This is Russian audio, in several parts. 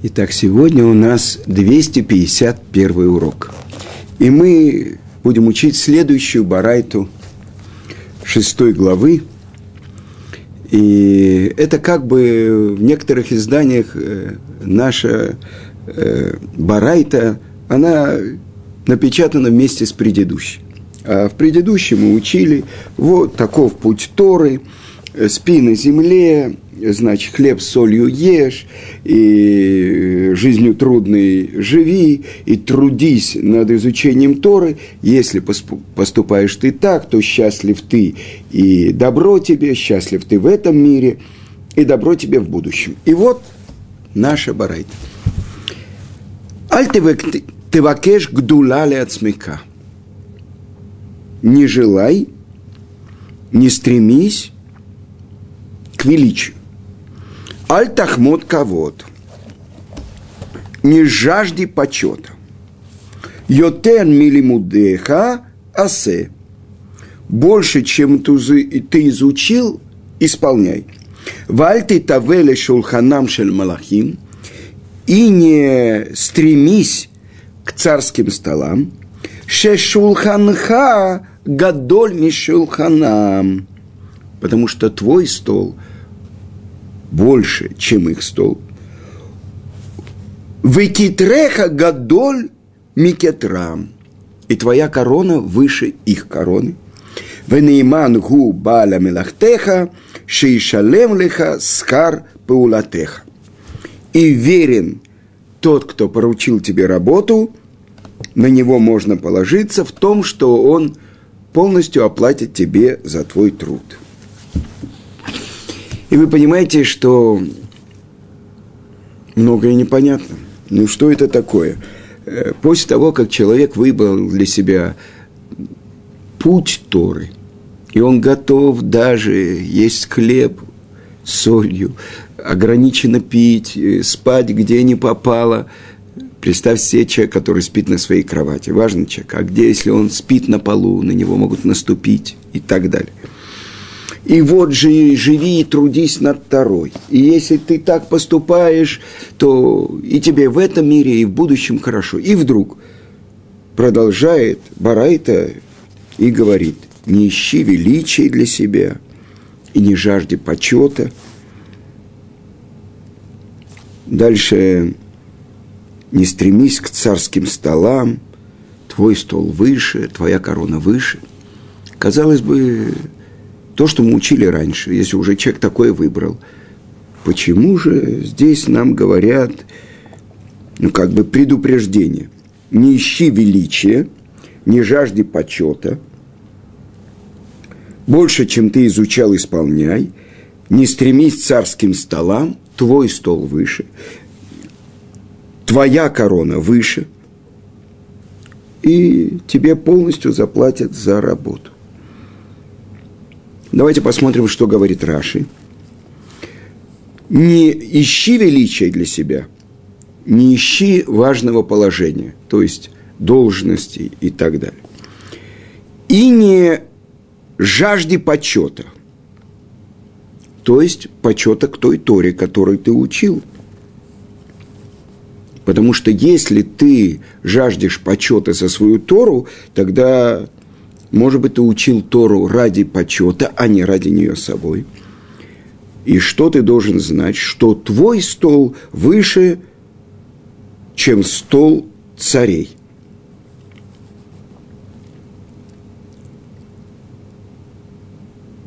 Итак, сегодня у нас 251 урок. И мы будем учить следующую барайту шестой главы. И это как бы в некоторых изданиях э, наша э, барайта, она напечатана вместе с предыдущей. А в предыдущем мы учили, вот таков путь Торы, э, спи на земле, значит, хлеб с солью ешь, и жизнью трудной живи, и трудись над изучением Торы. Если поступаешь ты так, то счастлив ты, и добро тебе, счастлив ты в этом мире, и добро тебе в будущем. И вот наша барайта. Аль тевакеш гдула от смека. Не желай, не стремись к величию. Аль-Тахмот Кавод. Не жажди почета. Йотен милимудеха асе. Больше, чем ты изучил, исполняй. Вальты тавеле шулханам шель малахим. И не стремись к царским столам. Шешулханха гадоль мишулханам. Потому что твой стол – больше, чем их стол. Выкитреха гадоль микетрам. И твоя корона выше их короны. Венейман гу баля мелахтеха, шейшалем леха скар паулатеха. И верен тот, кто поручил тебе работу, на него можно положиться в том, что он полностью оплатит тебе за твой труд. И вы понимаете, что многое непонятно. Ну, что это такое? Э, после того, как человек выбрал для себя путь Торы, и он готов даже есть хлеб с солью, ограниченно пить, э, спать где не попало. Представь себе человек, который спит на своей кровати. Важный человек. А где, если он спит на полу, на него могут наступить и так далее – и вот же живи и трудись над второй. И если ты так поступаешь, то и тебе в этом мире, и в будущем хорошо. И вдруг продолжает Барайта и говорит, не ищи величия для себя и не жажди почета. Дальше не стремись к царским столам, твой стол выше, твоя корона выше. Казалось бы, то, что мы учили раньше, если уже человек такое выбрал. Почему же здесь нам говорят, ну, как бы предупреждение? Не ищи величия, не жажди почета, больше, чем ты изучал, исполняй, не стремись царским столам, твой стол выше, твоя корона выше, и тебе полностью заплатят за работу. Давайте посмотрим, что говорит Раши. Не ищи величия для себя, не ищи важного положения, то есть должности и так далее. И не жажди почета, то есть почета к той Торе, которую ты учил. Потому что если ты жаждешь почета за свою Тору, тогда может быть, ты учил Тору ради почета, а не ради нее собой. И что ты должен знать? Что твой стол выше, чем стол царей.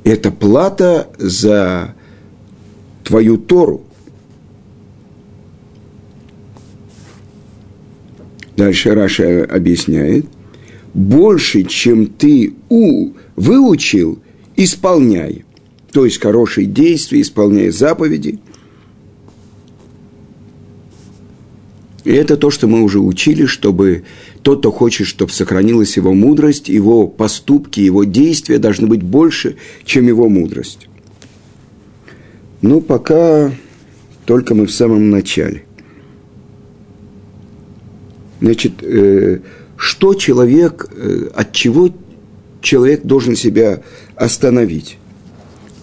Это плата за твою Тору. Дальше Раша объясняет – больше, чем ты у выучил, исполняй. То есть хорошие действия, исполняй заповеди. И это то, что мы уже учили, чтобы тот, кто хочет, чтобы сохранилась его мудрость, его поступки, его действия должны быть больше, чем его мудрость. Ну, пока только мы в самом начале. Значит, э, что человек, э, от чего человек должен себя остановить?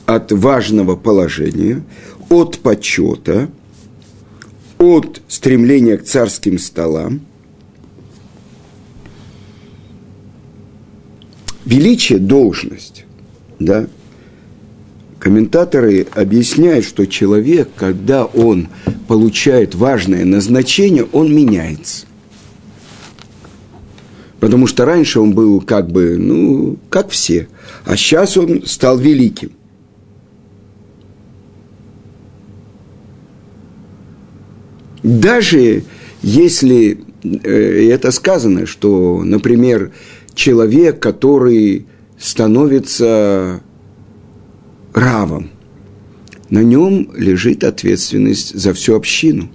От важного положения, от почета, от стремления к царским столам. Величие – должность, да? Комментаторы объясняют, что человек, когда он получает важное назначение, он меняется. Потому что раньше он был как бы, ну, как все. А сейчас он стал великим. Даже если э, это сказано, что, например, человек, который становится равом, на нем лежит ответственность за всю общину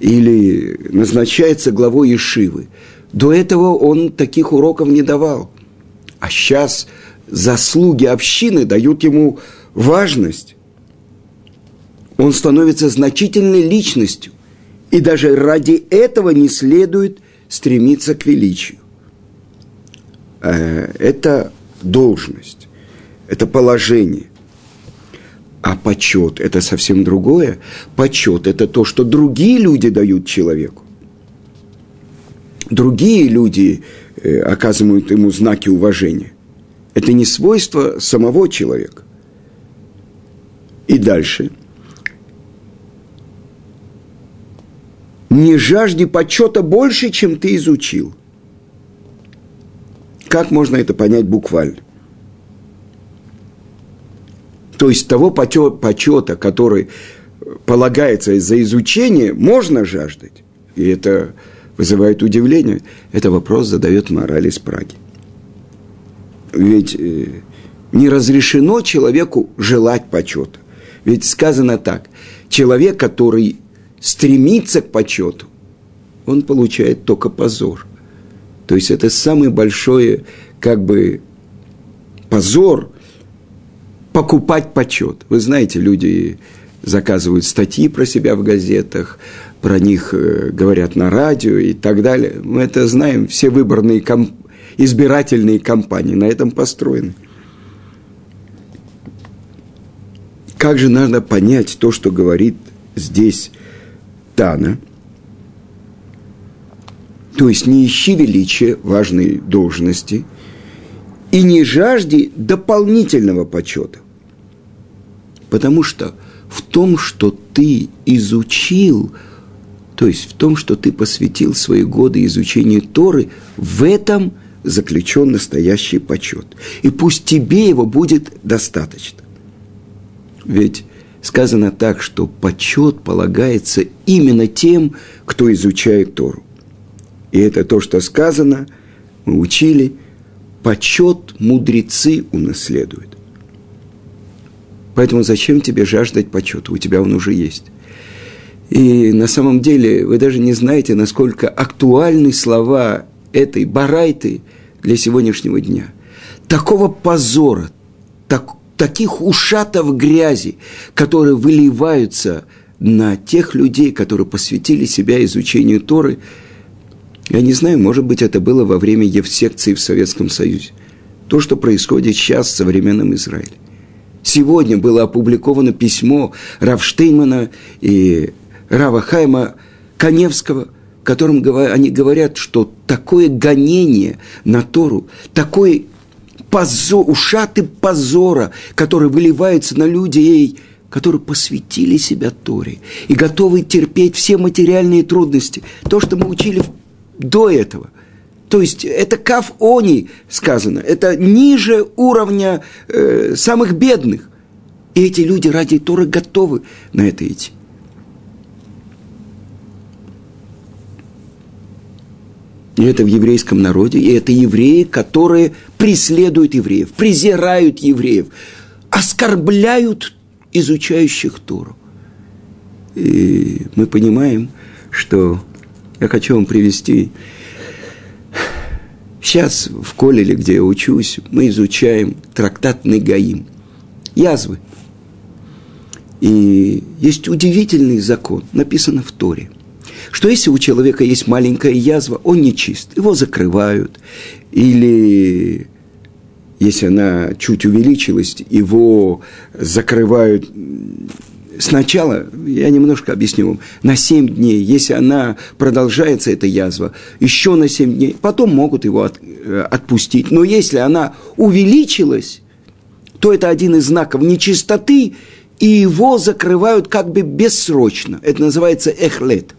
или назначается главой Ешивы. До этого он таких уроков не давал. А сейчас заслуги общины дают ему важность. Он становится значительной личностью. И даже ради этого не следует стремиться к величию. Э, это должность, это положение. А почет – это совсем другое. Почет – это то, что другие люди дают человеку. Другие люди э, оказывают ему знаки уважения. Это не свойство самого человека. И дальше – не жажди почета больше, чем ты изучил. Как можно это понять буквально? То есть того почета, который полагается за изучение, можно жаждать. И это вызывает удивление. Это вопрос задает мораль из Праги. Ведь э, не разрешено человеку желать почета. Ведь сказано так. Человек, который стремится к почету, он получает только позор. То есть это самый большой, как бы, позор покупать почет. Вы знаете, люди заказывают статьи про себя в газетах, про них э, говорят на радио и так далее. Мы это знаем, все выборные комп... избирательные кампании на этом построены. Как же надо понять то, что говорит здесь Тана, то есть не ищи величия важной должности и не жажди дополнительного почета. Потому что в том, что ты изучил, то есть в том, что ты посвятил свои годы изучению Торы, в этом заключен настоящий почет. И пусть тебе его будет достаточно. Ведь сказано так, что почет полагается именно тем, кто изучает Тору. И это то, что сказано, мы учили, почет мудрецы унаследуют. Поэтому зачем тебе жаждать почета? У тебя он уже есть. И на самом деле вы даже не знаете, насколько актуальны слова этой барайты для сегодняшнего дня. Такого позора, так, таких ушатов грязи, которые выливаются на тех людей, которые посвятили себя изучению Торы. Я не знаю, может быть, это было во время Евсекции в Советском Союзе. То, что происходит сейчас в современном Израиле. Сегодня было опубликовано письмо Равштеймана и Рава Хайма Коневского, в котором они говорят, что такое гонение на Тору, такой позор, ушаты позора, которые выливаются на людей, которые посвятили себя Торе и готовы терпеть все материальные трудности. То, что мы учили до этого. То есть это каф они сказано, это ниже уровня э, самых бедных. И эти люди ради Торы готовы на это идти. И это в еврейском народе, и это евреи, которые преследуют евреев, презирают евреев, оскорбляют изучающих Тору. И мы понимаем, что я хочу вам привести. Сейчас в Колеле, где я учусь, мы изучаем трактат Негаим. Язвы. И есть удивительный закон, написано в Торе – что если у человека есть маленькая язва, он не чист, его закрывают, или если она чуть увеличилась, его закрывают сначала, я немножко объясню вам, на 7 дней, если она продолжается, эта язва, еще на 7 дней, потом могут его от, э, отпустить. Но если она увеличилась, то это один из знаков нечистоты, и его закрывают как бы бессрочно. Это называется эхлет.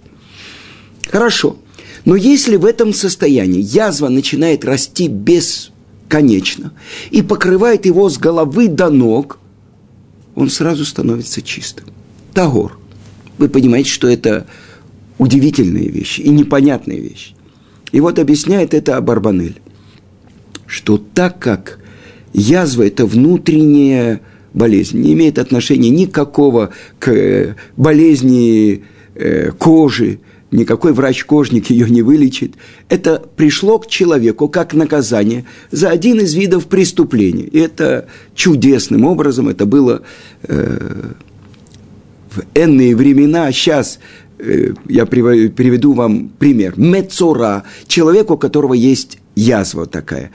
Хорошо. Но если в этом состоянии язва начинает расти бесконечно и покрывает его с головы до ног, он сразу становится чистым. Тагор. Вы понимаете, что это удивительные вещи и непонятные вещи. И вот объясняет это Абарбанель, что так как язва – это внутренняя болезнь, не имеет отношения никакого к э, болезни э, кожи, никакой врач-кожник ее не вылечит. Это пришло к человеку как наказание за один из видов преступления. И это чудесным образом, это было э, в энные времена, сейчас э, я приведу вам пример. Мецора, человек, у которого есть язва такая,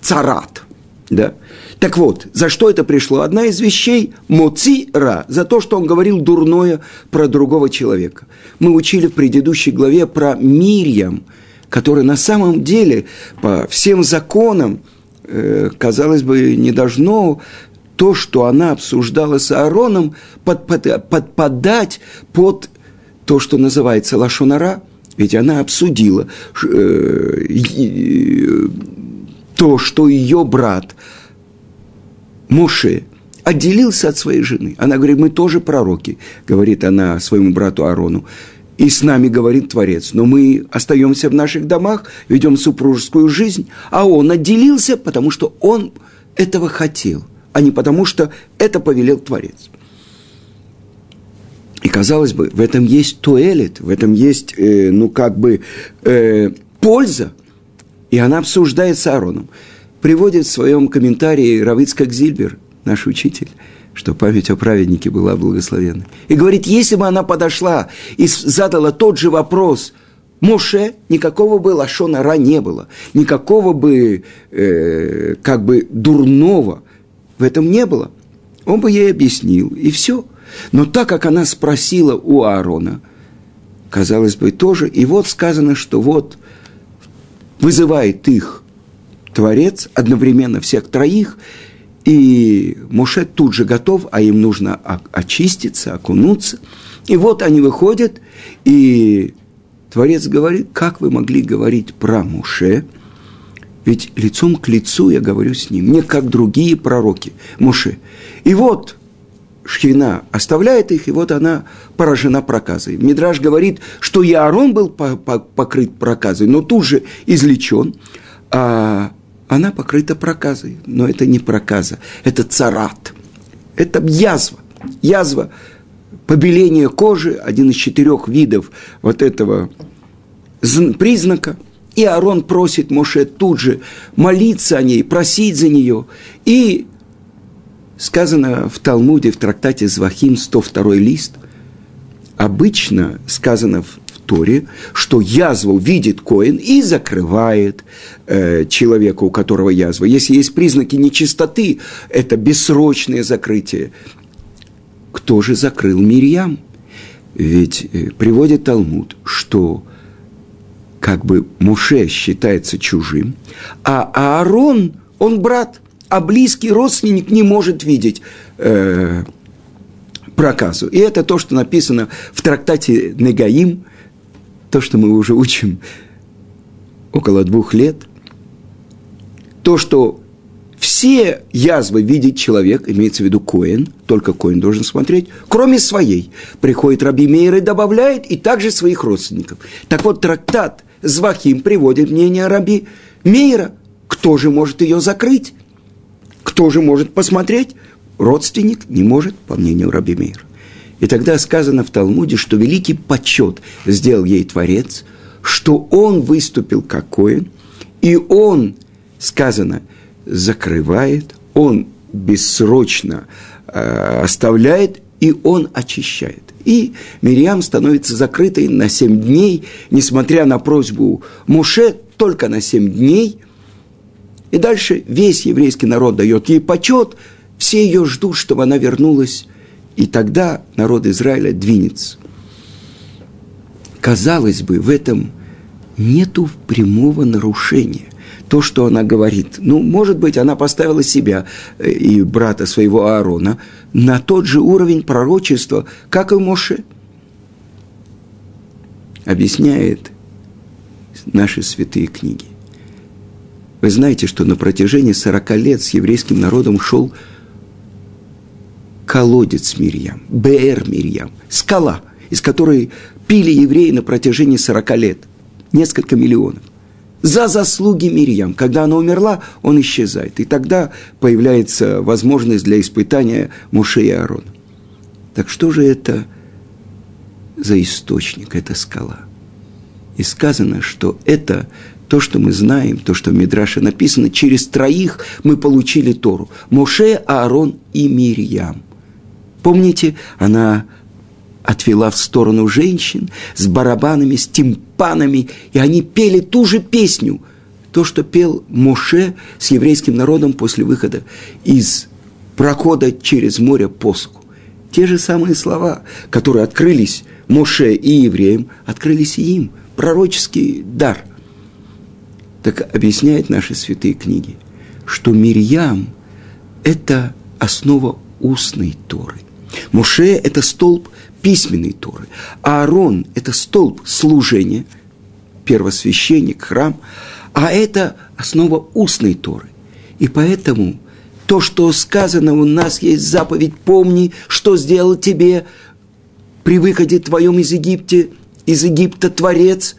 царат, да, так вот, за что это пришло? Одна из вещей – моци-ра, за то, что он говорил дурное про другого человека. Мы учили в предыдущей главе про Мирьям, которая на самом деле по всем законам, э, казалось бы, не должно то, что она обсуждала с Аароном, под, под, подпадать под то, что называется лашонара, ведь она обсудила э, э, то, что ее брат – Моше отделился от своей жены. Она говорит, мы тоже пророки, говорит она своему брату Аарону. И с нами говорит Творец, но мы остаемся в наших домах, ведем супружескую жизнь, а он отделился, потому что он этого хотел, а не потому что это повелел Творец. И казалось бы, в этом есть туэлет, в этом есть, э, ну, как бы, э, польза. И она обсуждает с Аароном приводит в своем комментарии Равицкак Зильбер, наш учитель, что память о праведнике была благословенна. И говорит, если бы она подошла и задала тот же вопрос Моше, никакого бы лашонара не было, никакого бы э, как бы дурного в этом не было. Он бы ей объяснил, и все. Но так как она спросила у Аарона, казалось бы, тоже, и вот сказано, что вот вызывает их Творец одновременно всех троих, и Муше тут же готов, а им нужно очиститься, окунуться. И вот они выходят, и Творец говорит, как вы могли говорить про Муше, ведь лицом к лицу я говорю с ним, не как другие пророки, Муше. И вот Шхина оставляет их, и вот она поражена проказой. Мидраж говорит, что и Аарон был покрыт проказой, но тут же излечен, а она покрыта проказой. Но это не проказа, это царат. Это язва. Язва, побеление кожи, один из четырех видов вот этого признака. И Аарон просит Моше тут же молиться о ней, просить за нее. И сказано в Талмуде, в трактате Звахим, 102 лист, обычно сказано в Торе, что язву видит Коин и закрывает э, человека, у которого язва. Если есть признаки нечистоты, это бессрочное закрытие. Кто же закрыл Мирьям? Ведь э, приводит Талмуд, что как бы Муше считается чужим, а Аарон, он брат, а близкий родственник не может видеть э, проказу. И это то, что написано в трактате Негаим, то, что мы уже учим около двух лет, то, что все язвы видит человек, имеется в виду Коин, только Коин должен смотреть, кроме своей. Приходит Раби Мейер и добавляет, и также своих родственников. Так вот, трактат Звахим приводит мнение Раби Мейера. Кто же может ее закрыть? Кто же может посмотреть? Родственник не может, по мнению Раби Мейера. И тогда сказано в Талмуде, что великий почет сделал ей Творец, что он выступил как Коин, и он, сказано, закрывает, он бессрочно э, оставляет, и он очищает. И Мириам становится закрытой на семь дней, несмотря на просьбу Муше, только на семь дней. И дальше весь еврейский народ дает ей почет, все ее ждут, чтобы она вернулась И тогда народ Израиля двинется. Казалось бы, в этом нету прямого нарушения. То, что она говорит, ну, может быть, она поставила себя э, и брата своего Аарона на тот же уровень пророчества, как и Моше. Объясняет наши святые книги. Вы знаете, что на протяжении 40 лет с еврейским народом шел колодец Мирьям, БР Мирьям, скала, из которой пили евреи на протяжении 40 лет. Несколько миллионов. За заслуги Мирьям. Когда она умерла, он исчезает. И тогда появляется возможность для испытания Муше и Аарона. Так что же это за источник, эта скала? И сказано, что это то, что мы знаем, то, что в Мидраше написано, через троих мы получили Тору. Моше, Аарон и Мирьям – Помните, она отвела в сторону женщин с барабанами, с тимпанами, и они пели ту же песню, то, что пел Моше с еврейским народом после выхода из прохода через море Поску. Те же самые слова, которые открылись Моше и евреям, открылись и им. Пророческий дар. Так объясняют наши святые книги, что Мирьям – это основа устной Торы. Муше – это столб письменной Торы. А Аарон – это столб служения, первосвященник, храм. А это основа устной Торы. И поэтому то, что сказано у нас, есть заповедь «Помни, что сделал тебе при выходе твоем из Египта, из Египта Творец,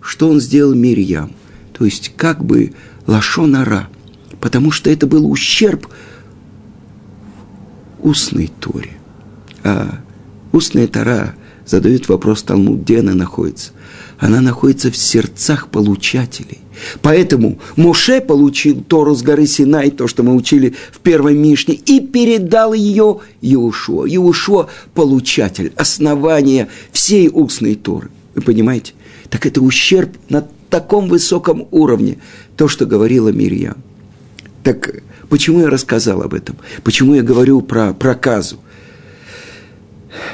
что он сделал Мирьям». То есть как бы лашонара, потому что это был ущерб устной Торе а устная Тара задает вопрос Талмуд, где она находится. Она находится в сердцах получателей. Поэтому Моше получил Тору с горы Синай, то, что мы учили в первой Мишне, и передал ее Иешуа. Иешуа – получатель, основание всей устной Торы. Вы понимаете? Так это ущерб на таком высоком уровне, то, что говорила Мирьям. Так почему я рассказал об этом? Почему я говорю про проказу?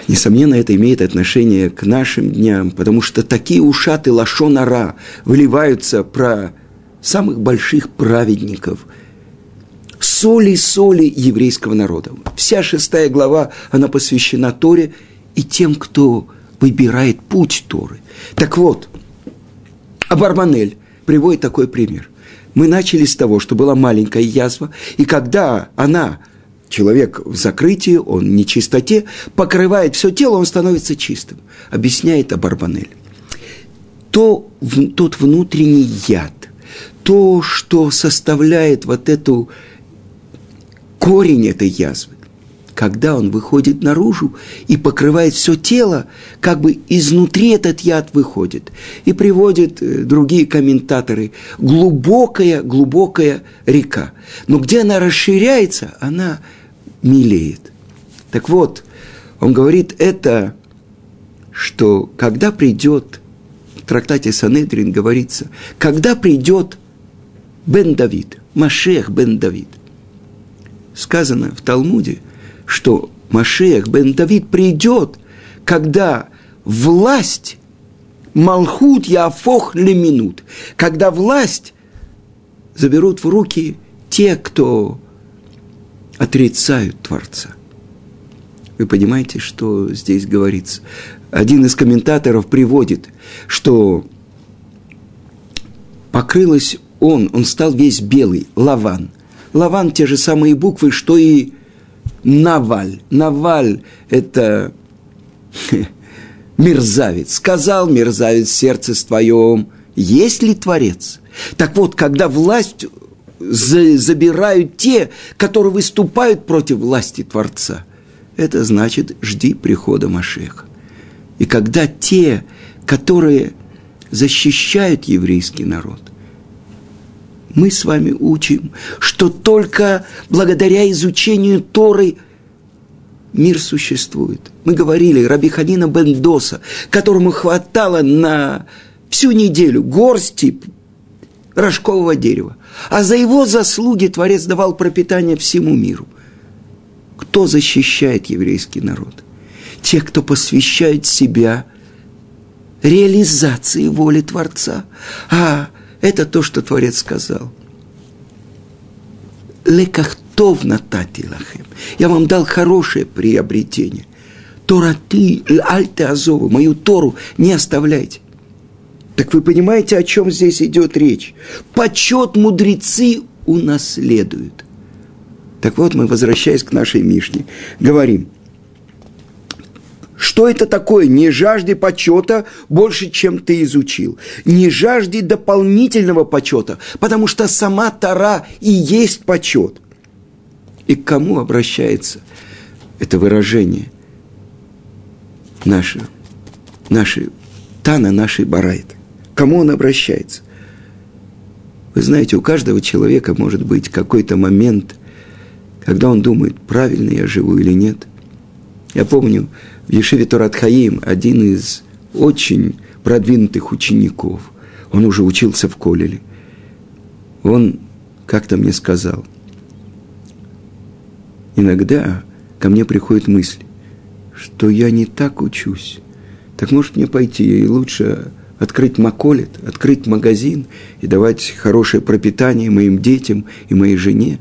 Несомненно, это имеет отношение к нашим дням, потому что такие ушаты лашонара выливаются про самых больших праведников, соли-соли еврейского народа. Вся шестая глава, она посвящена Торе и тем, кто выбирает путь Торы. Так вот, Абарманель приводит такой пример. Мы начали с того, что была маленькая язва, и когда она человек в закрытии, он в нечистоте, покрывает все тело, он становится чистым. Объясняет Абарбанель. То, тот внутренний яд, то, что составляет вот эту корень этой язвы, когда он выходит наружу и покрывает все тело, как бы изнутри этот яд выходит. И приводят э, другие комментаторы, глубокая, глубокая река. Но где она расширяется, она милеет. Так вот, он говорит это, что когда придет, в трактате Санедрин говорится, когда придет Бен Давид, Машех Бен Давид. Сказано в Талмуде, что Машех Бен Давид придет, когда власть Малхут Яфох Леминут, когда власть заберут в руки те, кто отрицают Творца. Вы понимаете, что здесь говорится? Один из комментаторов приводит, что покрылось он, он стал весь белый, лаван. Лаван – те же самые буквы, что и Наваль. Наваль – это мерзавец. Сказал мерзавец сердце твоем, есть ли Творец? Так вот, когда власть забирают те, которые выступают против власти Творца. Это значит, жди прихода Машеха. И когда те, которые защищают еврейский народ, мы с вами учим, что только благодаря изучению Торы мир существует. Мы говорили, Раби Ханина Бендоса, которому хватало на всю неделю горсти рожкового дерева. А за его заслуги Творец давал пропитание всему миру. Кто защищает еврейский народ? Те, кто посвящает себя реализации воли Творца. А это то, что Творец сказал. Лекахтов натати лахем. Я вам дал хорошее приобретение. Тора ты, альте азову, мою Тору не оставляйте. Так вы понимаете, о чем здесь идет речь? Почет мудрецы унаследуют. Так вот, мы, возвращаясь к нашей Мишне, говорим, что это такое? Не жажди почета больше, чем ты изучил. Не жажди дополнительного почета, потому что сама Тара и есть почет. И к кому обращается это выражение? Наши, наши, Тана нашей Барайты кому он обращается. Вы знаете, у каждого человека может быть какой-то момент, когда он думает, правильно я живу или нет. Я помню, в Ешиве Торат Хаим один из очень продвинутых учеников, он уже учился в Колеле, он как-то мне сказал, иногда ко мне приходит мысль, что я не так учусь, так может мне пойти и лучше открыть маколит, открыть магазин и давать хорошее пропитание моим детям и моей жене.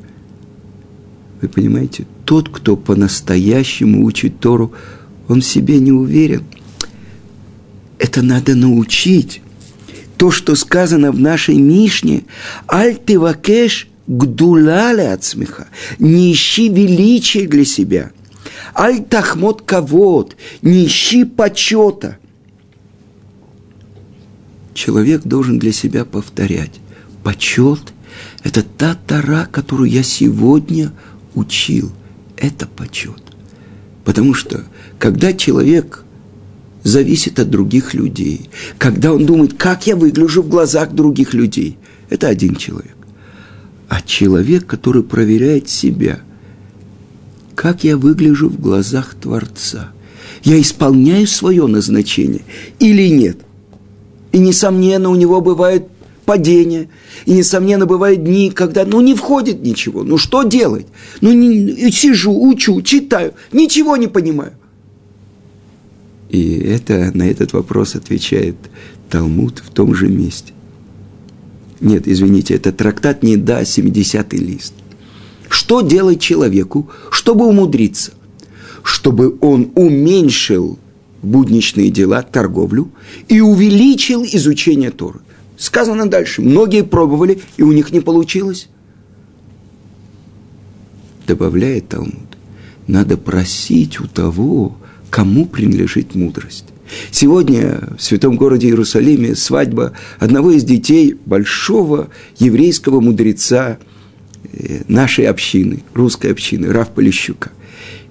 Вы понимаете, тот, кто по-настоящему учит Тору, он в себе не уверен. Это надо научить. То, что сказано в нашей Мишне, «Аль ты вакеш гдуляля от смеха», «Не ищи величия для себя», «Аль тахмот кавод», «Не ищи почета», человек должен для себя повторять. Почет – это та тара, которую я сегодня учил. Это почет. Потому что, когда человек зависит от других людей, когда он думает, как я выгляжу в глазах других людей, это один человек. А человек, который проверяет себя, как я выгляжу в глазах Творца, я исполняю свое назначение или нет. И, несомненно, у него бывают падения. И, несомненно, бывают дни, когда, ну, не входит ничего. Ну, что делать? Ну, не, сижу, учу, читаю, ничего не понимаю. И это, на этот вопрос отвечает Талмуд в том же месте. Нет, извините, это трактат не да, 70-й лист. Что делать человеку, чтобы умудриться? Чтобы он уменьшил будничные дела, торговлю и увеличил изучение Торы. Сказано дальше. Многие пробовали, и у них не получилось. Добавляет Талмуд. Надо просить у того, кому принадлежит мудрость. Сегодня в святом городе Иерусалиме свадьба одного из детей большого еврейского мудреца э, нашей общины, русской общины, Рав Полищука.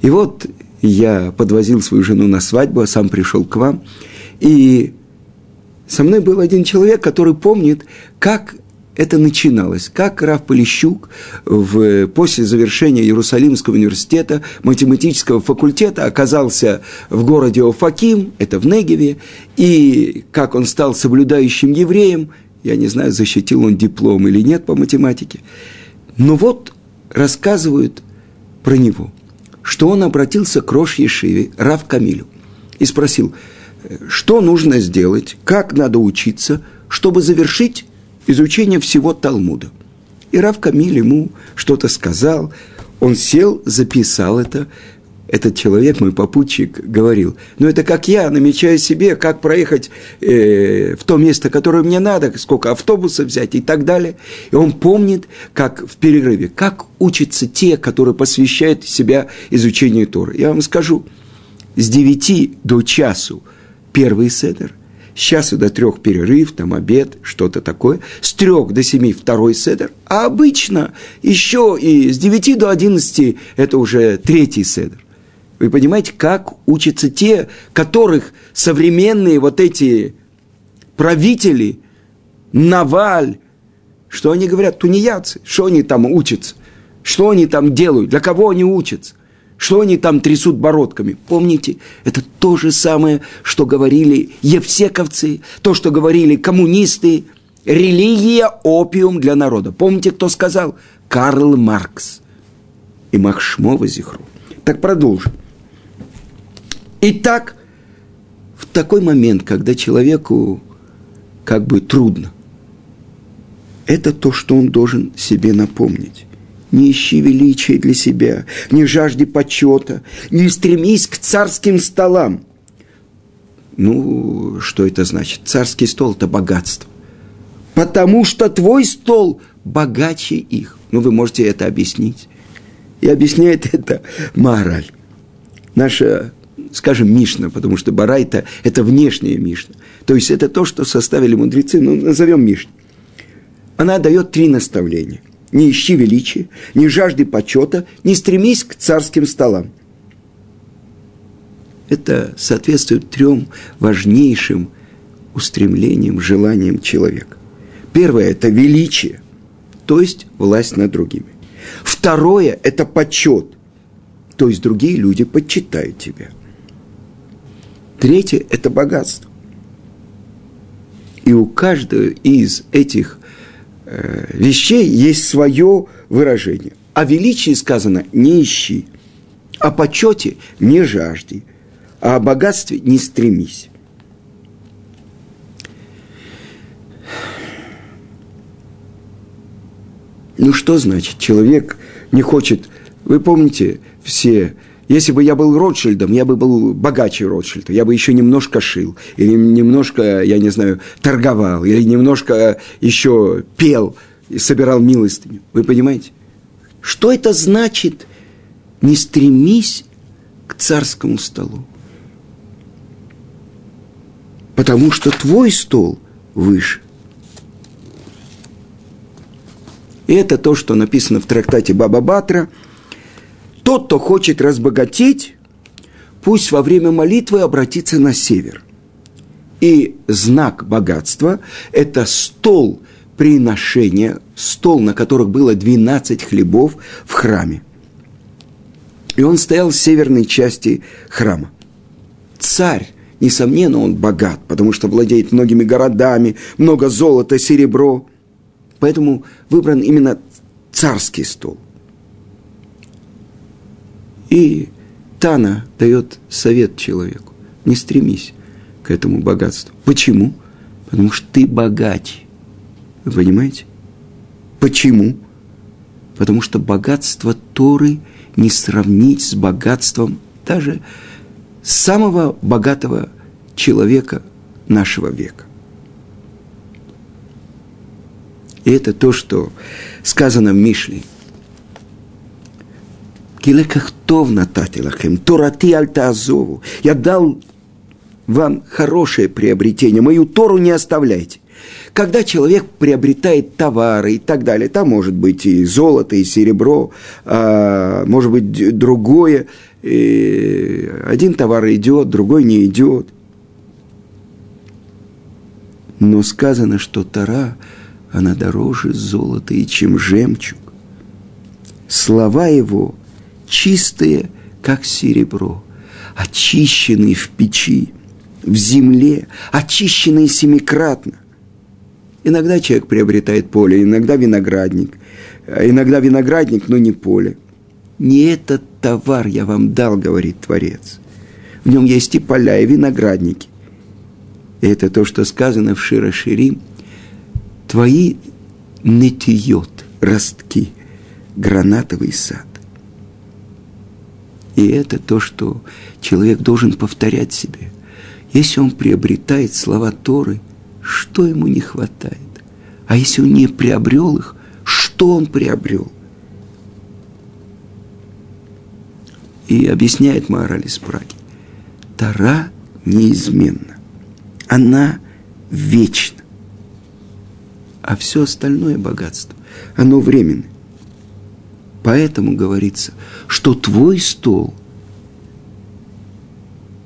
И вот я подвозил свою жену на свадьбу, а сам пришел к вам. И со мной был один человек, который помнит, как это начиналось, как Раф Полищук в, после завершения Иерусалимского университета, математического факультета оказался в городе Офаким, это в Негеве, и как он стал соблюдающим евреем, я не знаю, защитил он диплом или нет по математике, но вот рассказывают про него – что он обратился к Рош Ешиве, Рав Камилю, и спросил, что нужно сделать, как надо учиться, чтобы завершить изучение всего Талмуда. И Рав Камиль ему что-то сказал, он сел, записал это, этот человек, мой попутчик, говорил, ну это как я намечаю себе, как проехать э, в то место, которое мне надо, сколько автобусов взять и так далее. И он помнит, как в перерыве, как учатся те, которые посвящают себя изучению Торы. Я вам скажу, с 9 до часу первый седер, с часу до трех перерыв, там обед, что-то такое, с трех до семи второй седер, а обычно еще и с 9 до 11 это уже третий седер. Вы понимаете, как учатся те, которых современные вот эти правители, Наваль, что они говорят, тунеядцы, что они там учатся, что они там делают, для кого они учатся, что они там трясут бородками. Помните, это то же самое, что говорили евсековцы, то, что говорили коммунисты, религия – опиум для народа. Помните, кто сказал? Карл Маркс и Махшмова Зихру. Так продолжим. Итак, в такой момент, когда человеку как бы трудно, это то, что он должен себе напомнить. Не ищи величия для себя, не жажди почета, не стремись к царским столам. Ну, что это значит? Царский стол – это богатство. Потому что твой стол богаче их. Ну, вы можете это объяснить. И объясняет это мораль. Наша, скажем, Мишна, потому что Барайта – это внешняя Мишна. То есть это то, что составили мудрецы, ну, назовем Мишной. Она дает три наставления. Не ищи величия, не жажди почета, не стремись к царским столам. Это соответствует трем важнейшим устремлениям, желаниям человека. Первое – это величие, то есть власть над другими. Второе – это почет, то есть другие люди почитают тебя. Третье – это богатство. И у каждого из этих э, вещей есть свое выражение. О величии сказано «не ищи», о почете «не жажди», а о богатстве «не стремись». Ну что значит? Человек не хочет... Вы помните все если бы я был Ротшильдом, я бы был богаче Ротшильда, я бы еще немножко шил, или немножко, я не знаю, торговал, или немножко еще пел и собирал милостыню. Вы понимаете? Что это значит? Не стремись к царскому столу. Потому что твой стол выше. И это то, что написано в трактате Баба Батра – тот, кто хочет разбогатеть, пусть во время молитвы обратится на север. И знак богатства – это стол приношения, стол, на которых было 12 хлебов в храме. И он стоял в северной части храма. Царь, несомненно, он богат, потому что владеет многими городами, много золота, серебро. Поэтому выбран именно царский стол. И Тана дает совет человеку. Не стремись к этому богатству. Почему? Потому что ты богач. Вы понимаете? Почему? Потому что богатство Торы не сравнить с богатством даже самого богатого человека нашего века. И это то, что сказано в Мишле – Килеках тов натати лахем, турати альтаазову. Я дал вам хорошее приобретение, мою Тору не оставляйте. Когда человек приобретает товары и так далее, там может быть и золото, и серебро, а, может быть другое. И один товар идет, другой не идет. Но сказано, что Тора, она дороже золота и чем жемчуг. Слова его чистые, как серебро, очищенные в печи, в земле, очищенные семикратно. Иногда человек приобретает поле, иногда виноградник, иногда виноградник, но не поле. Не этот товар я вам дал, говорит Творец. В нем есть и поля, и виноградники. И это то, что сказано в Широширим. Твои нытьет, ростки, гранатовый сад. И это то, что человек должен повторять себе. Если он приобретает слова Торы, что ему не хватает? А если он не приобрел их, что он приобрел? И объясняет мораль Праги. Тора неизменна. Она вечна. А все остальное богатство, оно временное. Поэтому говорится, что твой стол,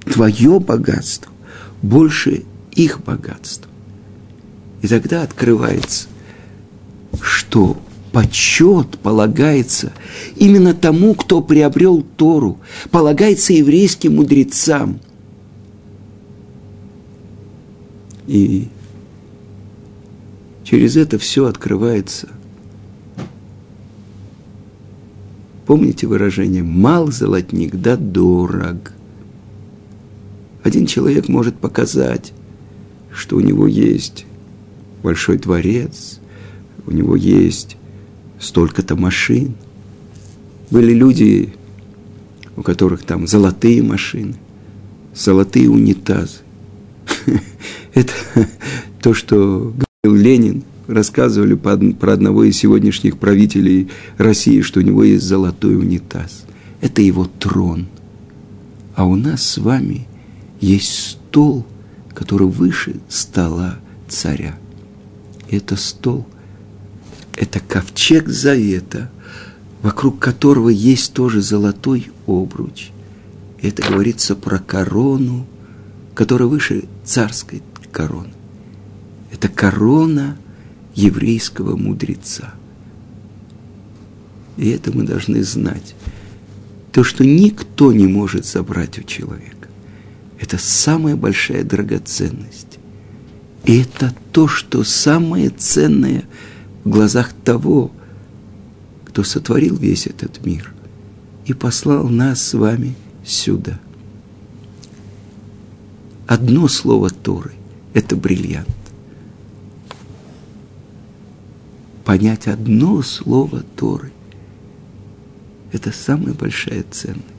твое богатство больше их богатства. И тогда открывается, что почет полагается именно тому, кто приобрел Тору, полагается еврейским мудрецам. И через это все открывается – Помните выражение «мал золотник, да дорог». Один человек может показать, что у него есть большой дворец, у него есть столько-то машин. Были люди, у которых там золотые машины, золотые унитазы. Это то, что говорил Ленин, рассказывали про одного из сегодняшних правителей России, что у него есть золотой унитаз. Это его трон. А у нас с вами есть стол, который выше стола царя. Это стол, это ковчег завета, вокруг которого есть тоже золотой обруч. Это говорится про корону, которая выше царской короны. Это корона еврейского мудреца. И это мы должны знать. То, что никто не может забрать у человека. Это самая большая драгоценность. И это то, что самое ценное в глазах того, кто сотворил весь этот мир и послал нас с вами сюда. Одно слово Торы – это бриллиант. Понять одно слово Торы – это самая большая ценность.